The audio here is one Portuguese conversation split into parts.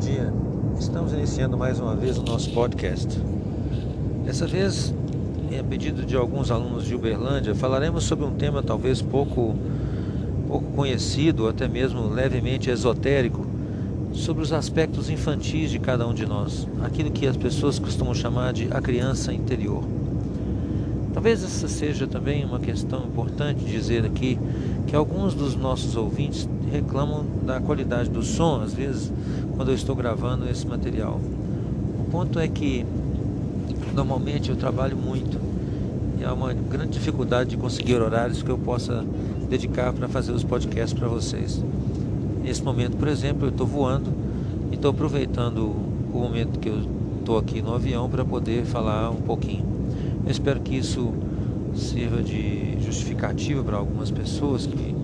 dia. Estamos iniciando mais uma vez o nosso podcast. Dessa vez, em pedido de alguns alunos de Uberlândia, falaremos sobre um tema talvez pouco, pouco conhecido, até mesmo levemente esotérico, sobre os aspectos infantis de cada um de nós, aquilo que as pessoas costumam chamar de a criança interior. Talvez essa seja também uma questão importante dizer aqui que alguns dos nossos ouvintes reclamam da qualidade do som, às vezes, quando eu estou gravando esse material. O ponto é que normalmente eu trabalho muito e há uma grande dificuldade de conseguir horários que eu possa dedicar para fazer os podcasts para vocês. Nesse momento, por exemplo, eu estou voando e estou aproveitando o momento que eu estou aqui no avião para poder falar um pouquinho. Eu espero que isso sirva de justificativa para algumas pessoas que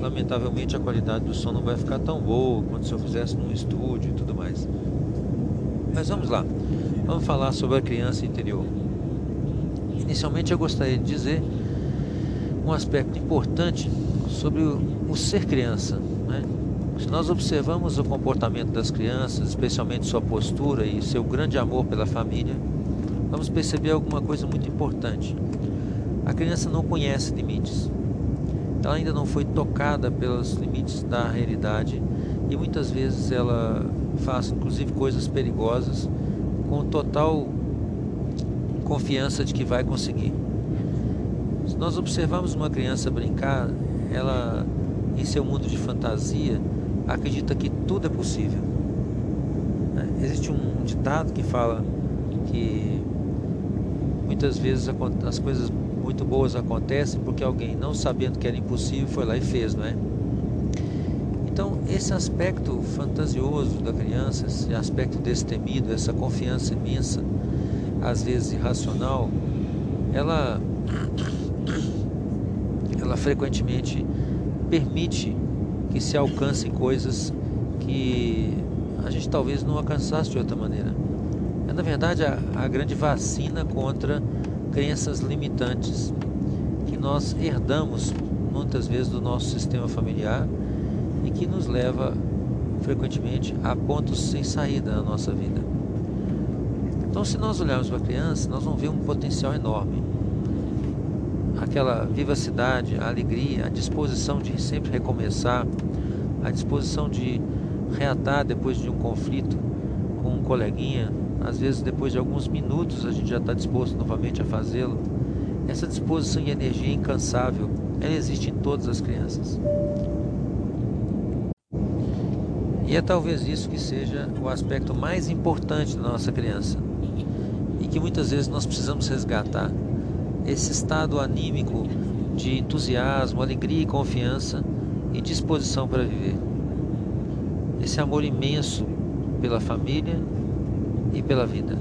lamentavelmente a qualidade do som não vai ficar tão boa quanto se eu fizesse num estúdio e tudo mais. Mas vamos lá, vamos falar sobre a criança interior. Inicialmente eu gostaria de dizer um aspecto importante sobre o, ser criança. Né? Se nós observamos o comportamento das crianças, especialmente sua postura e seu grande amor pela família, vamos perceber alguma coisa muito importante. A criança não conhece limites. Ela ainda não foi tocada pelos limites da realidade e muitas vezes ela faz inclusive coisas perigosas com total confiança de que vai conseguir. Se nós observarmos uma criança brincar, ela em seu mundo de fantasia acredita que tudo é possível. Existe um ditado que fala que muitas vezes as coisas muito boas acontecem porque alguém, não sabendo que era impossível, foi lá e fez, não é? Então, esse aspecto fantasioso da criança, esse aspecto destemido, essa confiança imensa, às vezes irracional, ela, ela frequentemente permite que se alcancem coisas que a gente talvez não alcançasse de outra maneira. É, na verdade, a, a grande vacina contra crenças limitantes que nós herdamos muitas vezes do nosso sistema familiar e que nos leva frequentemente a pontos sem saída na nossa vida. Então, se nós olharmos para a criança, nós vamos ver um potencial enorme. Aquela vivacidade, a alegria, a disposição de sempre recomeçar, a disposição de reatar depois de um conflito com um coleguinha, às vezes depois de alguns minutos a gente já está disposto novamente a fazê-lo. Essa disposição e energia incansável, ela existe em todas as crianças. E é talvez isso que seja o aspecto mais importante da nossa criança. E que muitas vezes nós precisamos resgatar esse estado anímico de entusiasmo, alegria e confiança e disposição para viver. Esse amor imenso pela família e pela vida.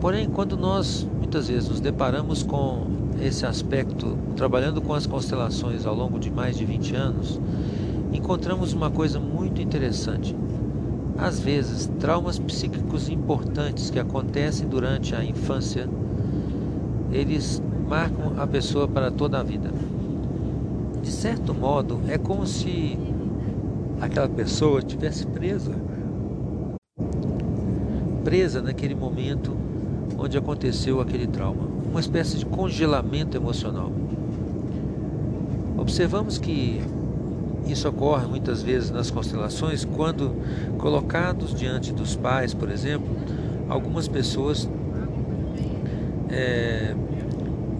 Porém, quando nós muitas vezes nos deparamos com esse aspecto, trabalhando com as constelações ao longo de mais de 20 anos, encontramos uma coisa muito interessante. Às vezes, traumas psíquicos importantes que acontecem durante a infância, eles marcam a pessoa para toda a vida. De certo modo, é como se aquela pessoa estivesse presa presa naquele momento onde aconteceu aquele trauma, uma espécie de congelamento emocional. Observamos que isso ocorre muitas vezes nas constelações quando colocados diante dos pais, por exemplo, algumas pessoas é,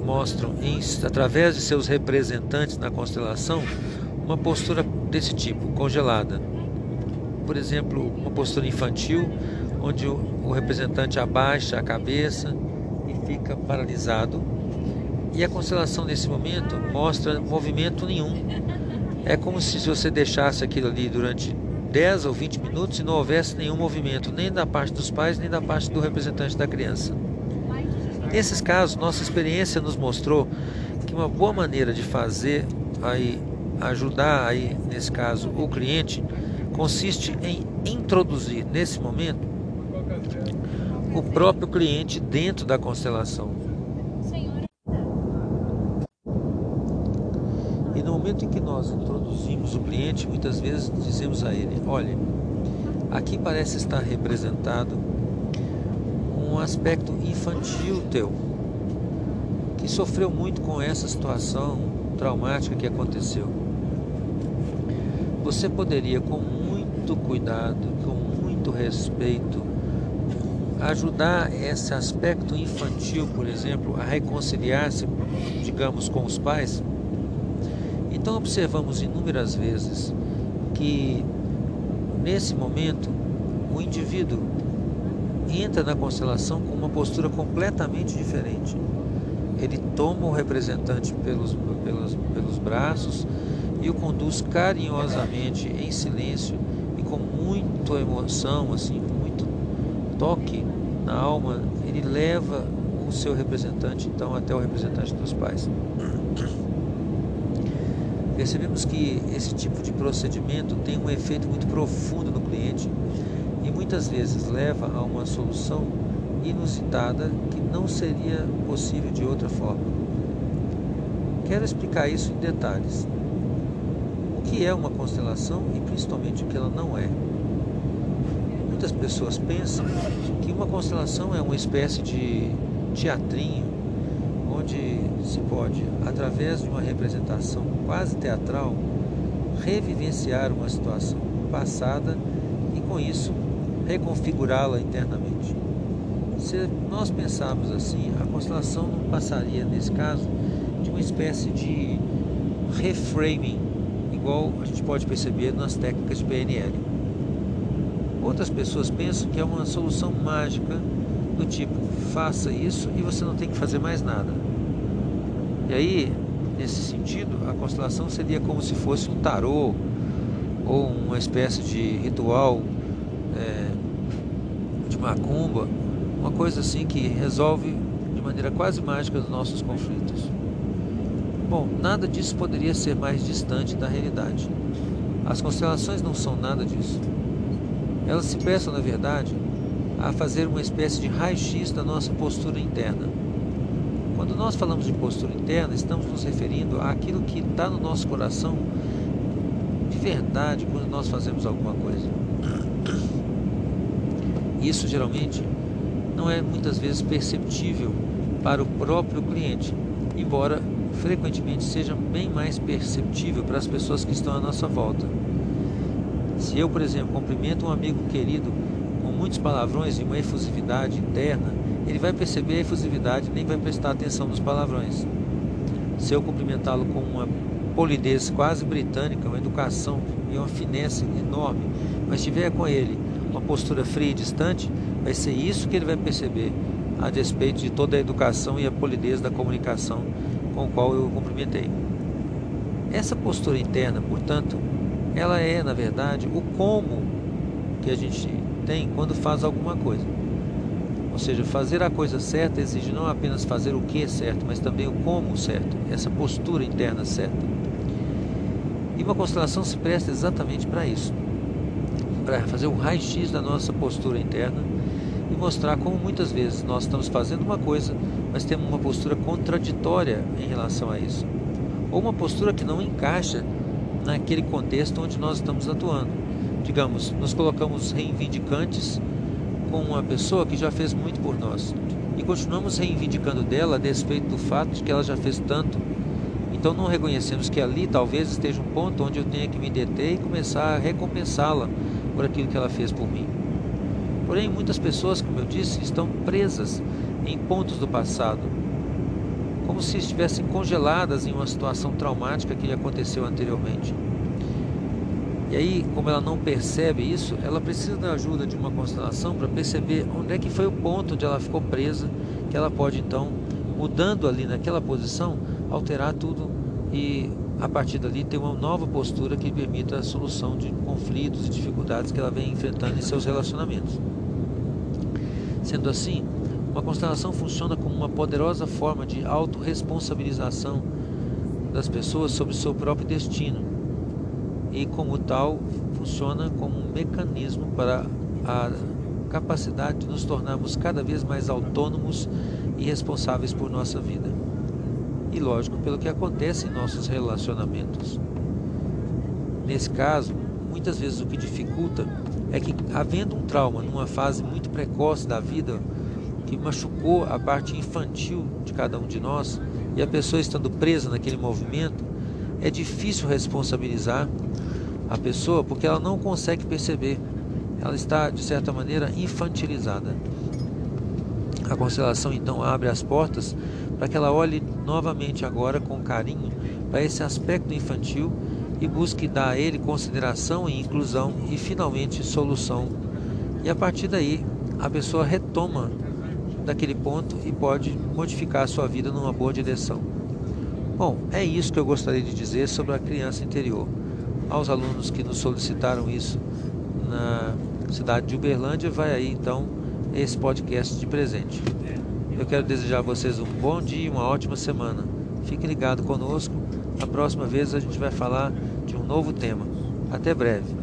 mostram em, através de seus representantes na constelação uma postura desse tipo, congelada. Por exemplo, uma postura infantil onde o, representante abaixa a cabeça e fica paralisado. E a constelação nesse momento mostra movimento nenhum. É como se você deixasse aquilo ali durante 10 ou 20 minutos e não houvesse nenhum movimento, nem da parte dos pais, nem da parte do representante da criança. Nesses casos, nossa experiência nos mostrou que uma boa maneira de fazer aí ajudar aí nesse caso o cliente consiste em introduzir nesse momento o próprio cliente dentro da constelação. E no momento em que nós introduzimos o cliente, muitas vezes dizemos a ele: olha, aqui parece estar representado um aspecto infantil teu, que sofreu muito com essa situação traumática que aconteceu. Você poderia, com muito cuidado, com muito respeito, ajudar esse aspecto infantil, por exemplo, a reconciliar-se, digamos, com os pais? Então, observamos inúmeras vezes que, nesse momento, o indivíduo entra na constelação com uma postura completamente diferente. Ele toma o representante pelos, pelos, pelos braços e o conduz carinhosamente, em silêncio e com muita emoção, assim, toque na alma, ele leva o seu representante, então, até o representante dos pais. Percebemos que esse tipo de procedimento tem um efeito muito profundo no cliente e muitas vezes leva a uma solução inusitada que não seria possível de outra forma. Quero explicar isso em detalhes. O que é uma constelação e principalmente o que ela não é. Muitas pessoas pensam que uma constelação é uma espécie de teatrinho, onde se pode, através de uma representação quase teatral, revivenciar uma situação passada e com isso reconfigurá-la internamente. Se nós pensarmos assim, a constelação não passaria, nesse caso, de uma espécie de reframing, igual a gente pode perceber nas técnicas de PNL. Outras pessoas pensam que é uma solução mágica do tipo, faça isso e você não tem que fazer mais nada. E aí, nesse sentido, a constelação seria como se fosse um tarô ou uma espécie de ritual é, de macumba, uma coisa assim que resolve de maneira quase mágica os nossos conflitos. Bom, nada disso poderia ser mais distante da realidade. As constelações não são nada disso. Elas se prestam, na verdade, a fazer uma espécie de raio-x da nossa postura interna. Quando nós falamos de postura interna, estamos nos referindo àquilo que está no nosso coração de verdade quando nós fazemos alguma coisa. Isso geralmente não é muitas vezes perceptível para o próprio cliente, embora frequentemente seja bem mais perceptível para as pessoas que estão à nossa volta. Se eu, por exemplo, cumprimento um amigo querido com muitos palavrões e uma efusividade interna, ele vai perceber a efusividade e nem vai prestar atenção nos palavrões. Se eu cumprimentá-lo com uma polidez quase britânica, uma educação e uma finesse enorme, mas tiver com ele uma postura fria e distante, vai ser isso que ele vai perceber a despeito de toda a educação e a polidez da comunicação com o qual eu o cumprimentei. Essa postura interna, portanto, ela é, na verdade, o como que a gente tem quando faz alguma coisa. Ou seja, fazer a coisa certa exige não apenas fazer o que é certo, mas também o como certo, essa postura interna certa. E uma constelação se presta exatamente para isso para fazer o raio-x da nossa postura interna e mostrar como muitas vezes nós estamos fazendo uma coisa, mas temos uma postura contraditória em relação a isso. Ou uma postura que não encaixa naquele contexto onde nós estamos atuando. Digamos, nos colocamos reivindicantes com uma pessoa que já fez muito por nós e continuamos reivindicando dela a despeito do fato de que ela já fez tanto. Então não reconhecemos que ali talvez esteja um ponto onde eu tenha que me deter e começar a recompensá-la por aquilo que ela fez por mim. Porém, muitas pessoas, como eu disse, estão presas em pontos do passado, como se estivessem congeladas em uma situação traumática que lhe aconteceu anteriormente. E aí, como ela não percebe isso, ela precisa da ajuda de uma constelação para perceber onde é que foi o ponto onde ela ficou presa, que ela pode então, mudando ali naquela posição, alterar tudo e a partir dali ter uma nova postura que permita a solução de conflitos e dificuldades que ela vem enfrentando em seus relacionamentos. Sendo assim, uma constelação funciona como uma poderosa forma de autorresponsabilização das pessoas sobre seu próprio destino e, como tal, funciona como um mecanismo para a capacidade de nos tornarmos cada vez mais autônomos e responsáveis por nossa vida. e, lógico, pelo que acontece em nossos relacionamentos. Nesse caso, muitas vezes o que dificulta é que, havendo um trauma numa fase muito precoce da vida, que machucou a parte infantil de cada um de nós, e a pessoa estando presa naquele movimento, é difícil responsabilizar a pessoa porque ela não consegue perceber. Ela está, de certa maneira, infantilizada. A constelação então abre as portas para que ela olhe novamente agora com carinho para esse aspecto infantil e busque dar a ele consideração e inclusão e finalmente solução. E a partir daí a pessoa retoma daquele ponto e pode modificar a sua vida numa boa direção. Bom, é isso que eu gostaria de dizer sobre a criança interior. Aos alunos que nos solicitaram isso na cidade de Uberlândia, vai aí então esse podcast de presente. Eu quero desejar a vocês um bom dia e uma ótima semana. Fique ligado conosco. A próxima vez a gente vai falar de um novo tema. Até breve.